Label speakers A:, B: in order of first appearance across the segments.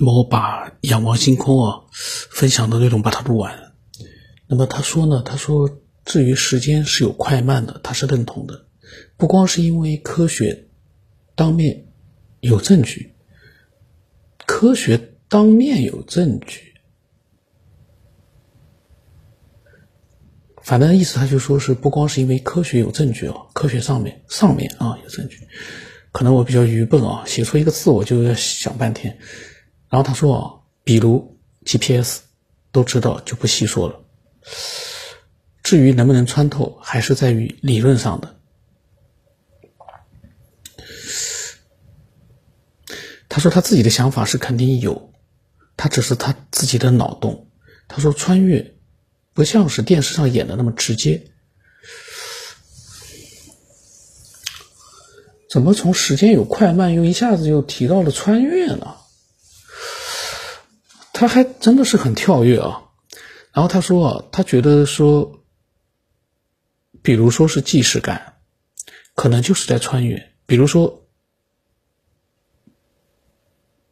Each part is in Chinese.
A: 那么我把仰望星空啊分享的内容把它录完。那么他说呢，他说至于时间是有快慢的，他是认同的，不光是因为科学当面有证据，科学当面有证据，反正意思他就说是不光是因为科学有证据哦，科学上面上面啊有证据，可能我比较愚笨啊，写出一个字我就要想半天。然后他说啊，比如 GPS 都知道，就不细说了。至于能不能穿透，还是在于理论上的。他说他自己的想法是肯定有，他只是他自己的脑洞。他说穿越不像是电视上演的那么直接，怎么从时间有快慢又一下子又提到了穿越呢？他还真的是很跳跃啊，然后他说啊，他觉得说，比如说是既视感，可能就是在穿越。比如说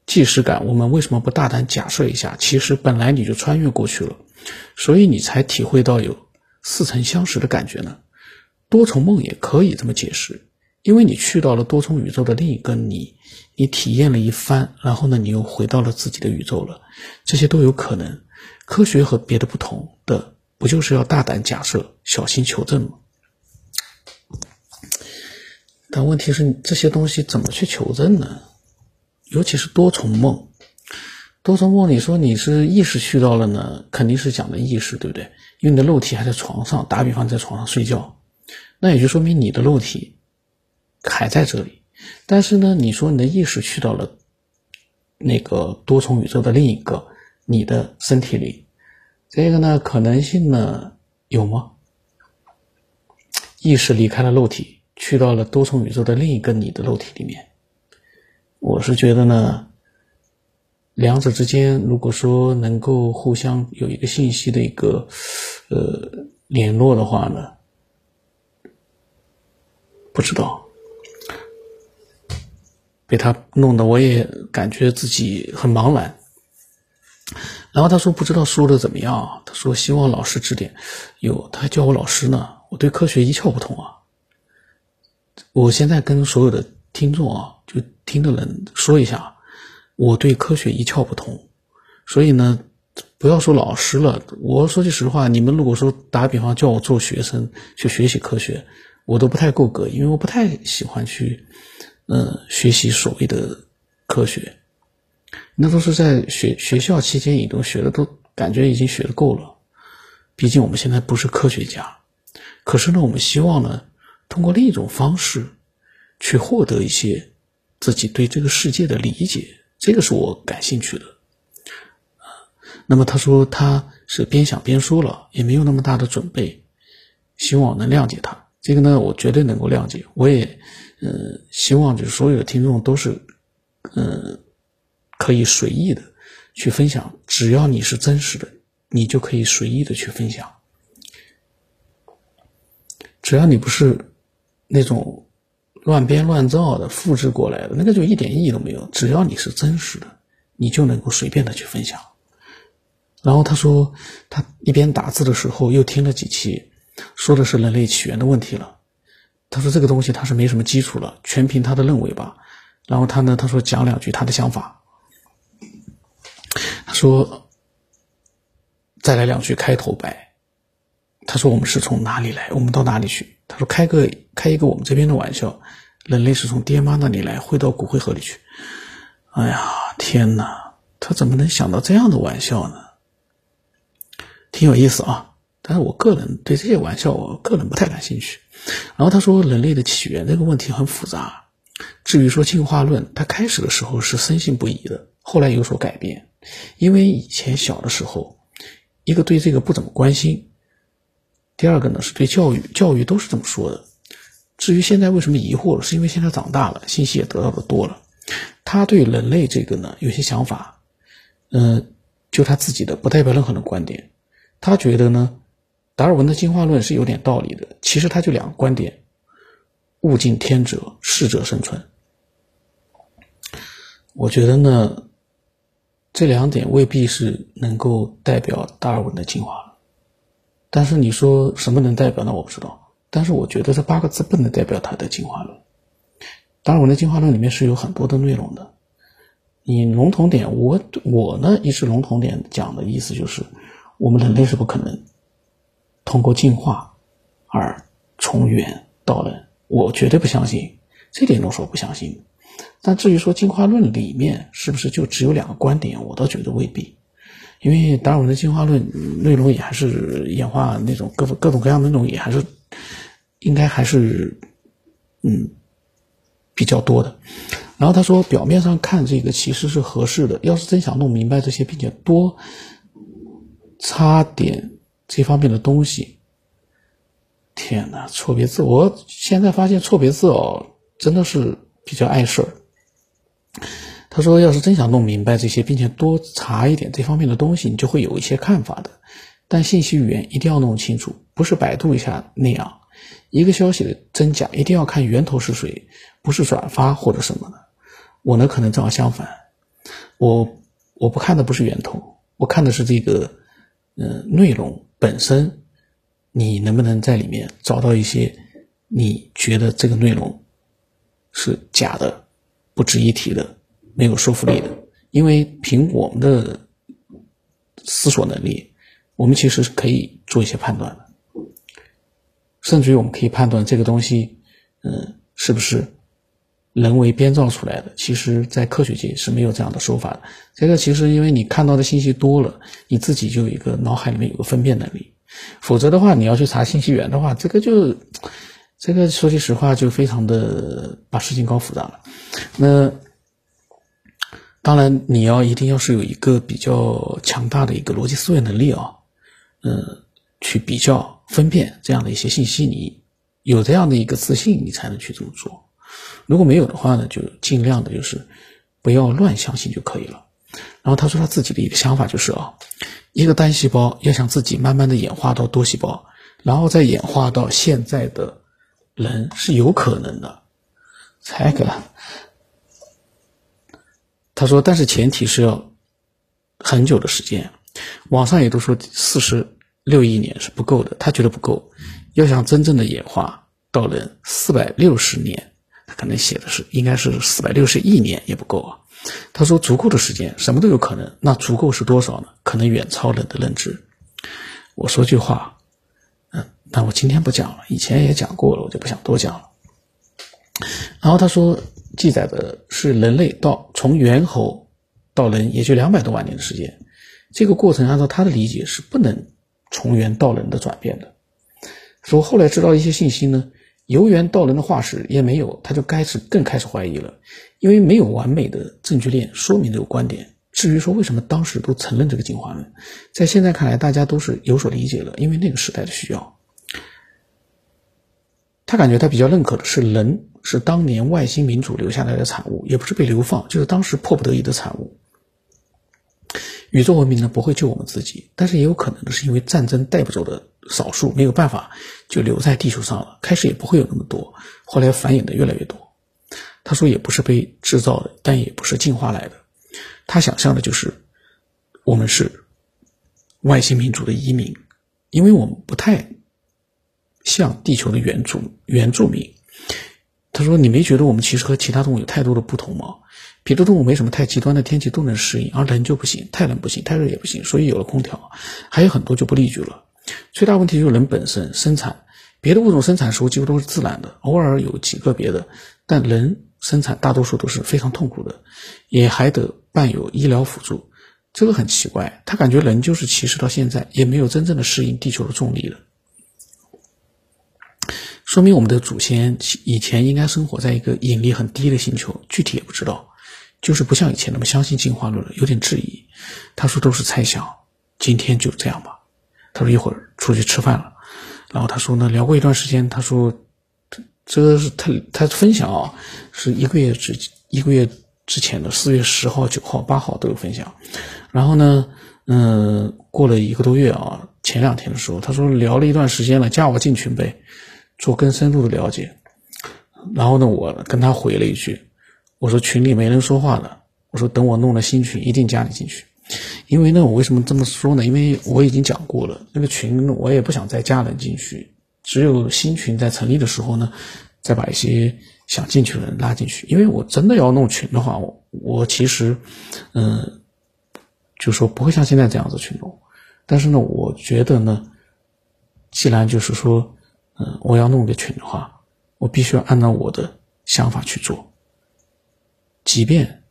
A: 既视感，我们为什么不大胆假设一下，其实本来你就穿越过去了，所以你才体会到有似曾相识的感觉呢？多重梦也可以这么解释，因为你去到了多重宇宙的另一个你。你体验了一番，然后呢，你又回到了自己的宇宙了，这些都有可能。科学和别的不同的，不就是要大胆假设，小心求证吗？但问题是，这些东西怎么去求证呢？尤其是多重梦，多重梦，你说你是意识去到了呢，肯定是讲的意识，对不对？因为你的肉体还在床上，打比方在床上睡觉，那也就说明你的肉体还在这里。但是呢，你说你的意识去到了那个多重宇宙的另一个你的身体里，这个呢可能性呢有吗？意识离开了肉体，去到了多重宇宙的另一个你的肉体里面，我是觉得呢，两者之间如果说能够互相有一个信息的一个呃联络的话呢，不知道。被他弄得我也感觉自己很茫然。然后他说不知道说的怎么样，他说希望老师指点。有他还叫我老师呢，我对科学一窍不通啊。我现在跟所有的听众啊，就听的人说一下，我对科学一窍不通。所以呢，不要说老师了，我说句实话，你们如果说打比方叫我做学生去学习科学，我都不太够格，因为我不太喜欢去。嗯，学习所谓的科学，那都是在学学校期间已经学的，都感觉已经学的够了。毕竟我们现在不是科学家，可是呢，我们希望呢，通过另一种方式，去获得一些自己对这个世界的理解，这个是我感兴趣的啊。那么他说他是边想边说了，也没有那么大的准备，希望能谅解他。这个呢，我绝对能够谅解，我也。嗯，希望就是所有的听众都是，呃，可以随意的去分享，只要你是真实的，你就可以随意的去分享。只要你不是那种乱编乱造的、复制过来的，那个就一点意义都没有。只要你是真实的，你就能够随便的去分享。然后他说，他一边打字的时候又听了几期，说的是人类起源的问题了。他说：“这个东西他是没什么基础了，全凭他的认为吧。然后他呢，他说讲两句他的想法。他说再来两句开头白。他说我们是从哪里来，我们到哪里去？他说开个开一个我们这边的玩笑，人类是从爹妈那里来，会到骨灰盒里去。哎呀，天哪！他怎么能想到这样的玩笑呢？挺有意思啊。但是我个人对这些玩笑，我个人不太感兴趣。”然后他说，人类的起源这个问题很复杂。至于说进化论，他开始的时候是深信不疑的，后来有所改变。因为以前小的时候，一个对这个不怎么关心，第二个呢是对教育，教育都是这么说的。至于现在为什么疑惑了，是因为现在长大了，信息也得到的多了。他对人类这个呢有些想法，嗯，就他自己的，不代表任何人的观点。他觉得呢。达尔文的进化论是有点道理的，其实他就两个观点：物竞天择，适者生存。我觉得呢，这两点未必是能够代表达尔文的进化论。但是你说什么能代表呢？我不知道。但是我觉得这八个字不能代表他的进化论。达尔文的进化论里面是有很多的内容的。你笼统点，我我呢一直笼统点讲的意思就是，我们人类是不可能通过进化而从猿到人。我绝对不相信，这点都说不相信。但至于说进化论里面是不是就只有两个观点，我倒觉得未必。因为达尔文的进化论内容也还是演化那种各各种各样的那种，也还是应该还是嗯比较多的。然后他说，表面上看这个其实是合适的，要是真想弄明白这些，并且多擦点这方面的东西，天哪，错别字！我现在发现错别字哦，真的是比较碍事儿。他说，要是真想弄明白这些，并且多查一点这方面的东西，你就会有一些看法的。但信息语言一定要弄清楚，不是百度一下那样。一个消息的真假一定要看源头是谁，不是转发或者什么的。我呢，可能正好相反，我我不看的不是源头，我看的是这个，嗯，内容本身，你能不能在里面找到一些你觉得这个内容是假的、不值一提的、没有说服力的？因为凭我们的思索能力，我们其实是可以做一些判断的，甚至于我们可以判断这个东西，嗯，是不是。人为编造出来的，其实，在科学界是没有这样的说法的。这个其实，因为你看到的信息多了，你自己就有一个脑海里面有个分辨能力。否则的话，你要去查信息源的话，这个就，这个说句实话，就非常的把事情搞复杂了。那当然，你要一定要是有一个比较强大的一个逻辑思维能力啊，嗯，去比较分辨这样的一些信息，你有这样的一个自信，你才能去这么做。如果没有的话呢，就尽量的就是不要乱相信就可以了。然后他说他自己的一个想法就是啊，一个单细胞要想自己慢慢的演化到多细胞，然后再演化到现在的人是有可能的。才个，他说，但是前提是要很久的时间。网上也都说四十六亿年是不够的，他觉得不够。要想真正的演化到人，四百六十年。他可能写的是应该是四百六十亿年也不够啊。他说足够的时间什么都有可能，那足够是多少呢？可能远超人的认知。我说句话，嗯，那我今天不讲了，以前也讲过了，我就不想多讲了。然后他说记载的是人类到从猿猴到人也就两百多万年的时间，这个过程按照他的理解是不能从猿到人的转变的。说后来知道一些信息呢。由猿到人的化石也没有，他就开始更开始怀疑了，因为没有完美的证据链说明这个观点。至于说为什么当时都承认这个进化论，在现在看来大家都是有所理解了，因为那个时代的需要。他感觉他比较认可的是人是当年外星民主留下来的产物，也不是被流放，就是当时迫不得已的产物。宇宙文明呢不会救我们自己，但是也有可能是因为战争带不走的少数没有办法就留在地球上了。开始也不会有那么多，后来繁衍的越来越多。他说也不是被制造的，但也不是进化来的。他想象的就是我们是外星民族的移民，因为我们不太像地球的原住原住民。他说你没觉得我们其实和其他动物有太多的不同吗？别的动物没什么太极端的天气都能适应，而人就不行，太冷不行，太热也不行，所以有了空调，还有很多就不利举了。最大问题就是人本身生产，别的物种生产时候几乎都是自然的，偶尔有几个别的，但人生产大多数都是非常痛苦的，也还得伴有医疗辅助，这个很奇怪。他感觉人就是其实到现在也没有真正的适应地球的重力了，说明我们的祖先以前应该生活在一个引力很低的星球，具体也不知道。就是不像以前那么相信进化论了，有点质疑。他说都是猜想，今天就这样吧。他说一会儿出去吃饭了，然后他说呢，聊过一段时间。他说，这个是他他分享啊，是一个月之一个月之前的四月十号、九号、八号都有分享。然后呢，嗯，过了一个多月啊，前两天的时候，他说聊了一段时间了，加我进群呗，做更深入的了解。然后呢，我跟他回了一句。我说群里没人说话了，我说等我弄了新群，一定加你进去。因为呢，我为什么这么说呢？因为我已经讲过了，那个群我也不想再加人进去，只有新群在成立的时候呢，再把一些想进去的人拉进去。因为我真的要弄群的话，我我其实，嗯，就说不会像现在这样子去弄。但是呢，我觉得呢，既然就是说，嗯，我要弄个群的话，我必须要按照我的想法去做，即便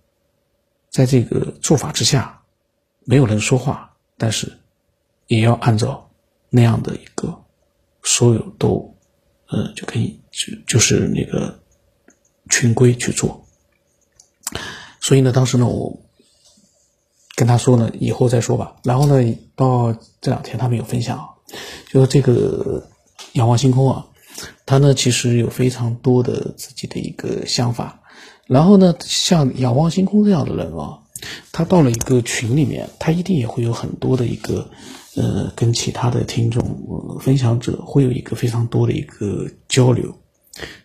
A: 在这个做法之下。没有人说话，但是也要按照那样的一个所有都，呃，就可以就就是那个群规去做。所以呢，当时呢，我跟他说呢，以后再说吧。然后呢，到这两天他们有分享，就是这个仰望星空啊，他呢其实有非常多的自己的一个想法。然后呢，像仰望星空这样的人啊。他到了一个群里面，他一定也会有很多的一个，呃，跟其他的听众分享者会有一个非常多的一个交流。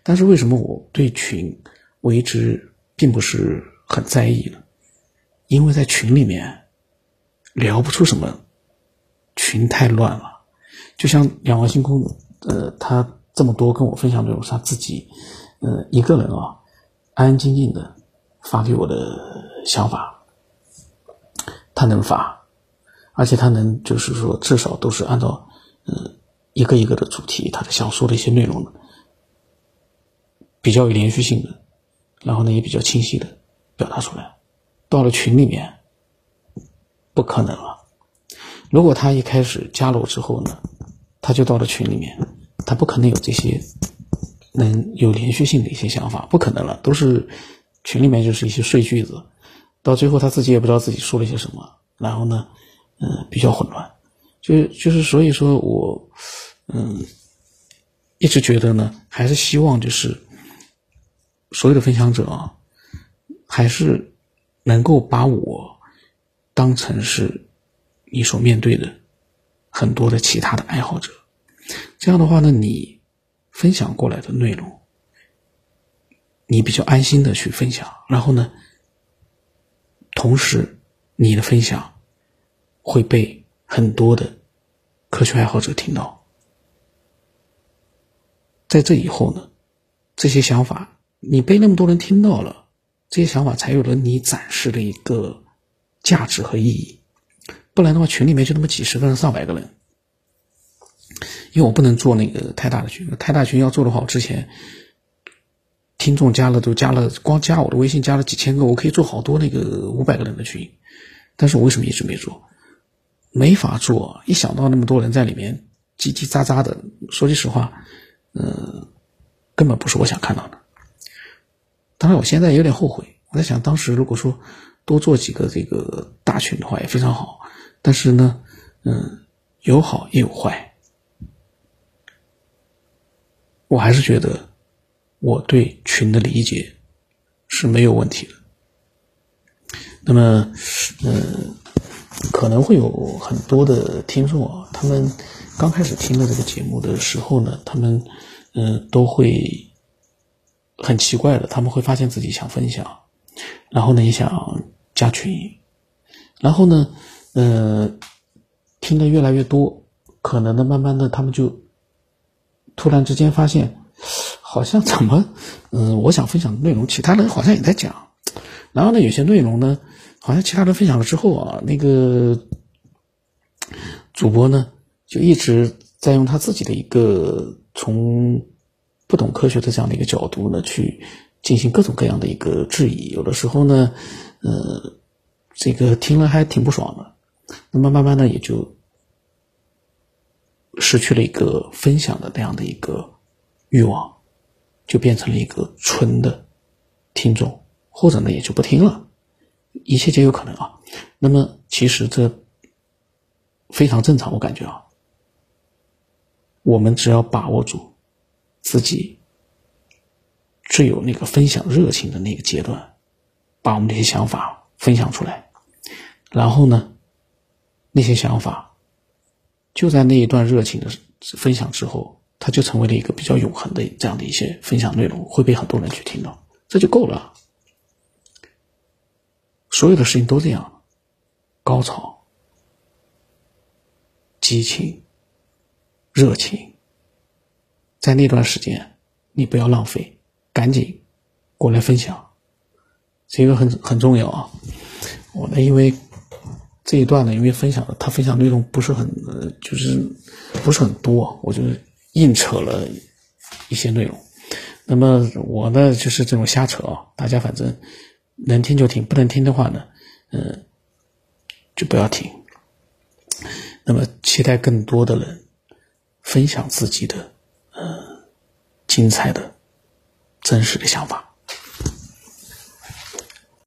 A: 但是为什么我对群我一直并不是很在意呢？因为在群里面聊不出什么，群太乱了。就像仰望星空，呃，他这么多跟我分享内容，是他自己，呃，一个人啊，安安静静的发给我的想法。他能发，而且他能就是说，至少都是按照呃一个一个的主题，他的想说的一些内容，比较有连续性的，然后呢也比较清晰的表达出来。到了群里面，不可能了。如果他一开始加了我之后呢，他就到了群里面，他不可能有这些能有连续性的一些想法，不可能了，都是群里面就是一些碎句子。到最后，他自己也不知道自己说了些什么，然后呢，嗯，比较混乱，就就是所以说我，嗯，一直觉得呢，还是希望就是所有的分享者啊，还是能够把我当成是你所面对的很多的其他的爱好者，这样的话呢，你分享过来的内容，你比较安心的去分享，然后呢。同时，你的分享会被很多的科学爱好者听到。在这以后呢，这些想法你被那么多人听到了，这些想法才有了你展示的一个价值和意义。不然的话，群里面就那么几十个人、上百个人，因为我不能做那个太大的群，太大群要做的话，我之前。听众加了都加了，光加我的微信加了几千个，我可以做好多那个五百个人的群，但是我为什么一直没做？没法做。一想到那么多人在里面叽叽喳喳的，说句实话，嗯，根本不是我想看到的。当然，我现在有点后悔。我在想，当时如果说多做几个这个大群的话，也非常好。但是呢，嗯，有好也有坏。我还是觉得。我对群的理解是没有问题的。那么，嗯，可能会有很多的听众啊，他们刚开始听了这个节目的时候呢，他们嗯都会很奇怪的，他们会发现自己想分享，然后呢也想加群，然后呢，呃，听的越来越多，可能呢慢慢的他们就突然之间发现。好像怎么，嗯，我想分享的内容，其他人好像也在讲，然后呢，有些内容呢，好像其他人分享了之后啊，那个主播呢，就一直在用他自己的一个从不懂科学的这样的一个角度呢，去进行各种各样的一个质疑，有的时候呢，呃，这个听了还挺不爽的，那么慢慢的也就失去了一个分享的那样的一个欲望。就变成了一个纯的听众，或者呢也就不听了，一切皆有可能啊。那么其实这非常正常，我感觉啊，我们只要把握住自己最有那个分享热情的那个阶段，把我们这些想法分享出来，然后呢，那些想法就在那一段热情的分享之后。它就成为了一个比较永恒的这样的一些分享内容，会被很多人去听到，这就够了。所有的事情都这样，高潮、激情、热情，在那段时间你不要浪费，赶紧过来分享，这个很很重要啊。我呢，因为这一段呢，因为分享的他分享内容不是很，就是不是很多，我就硬扯了一些内容。那么我呢，就是这种瞎扯啊，大家反正能听就听，不能听的话呢，嗯，就不要听。那么期待更多的人分享自己的呃精彩的、真实的想法。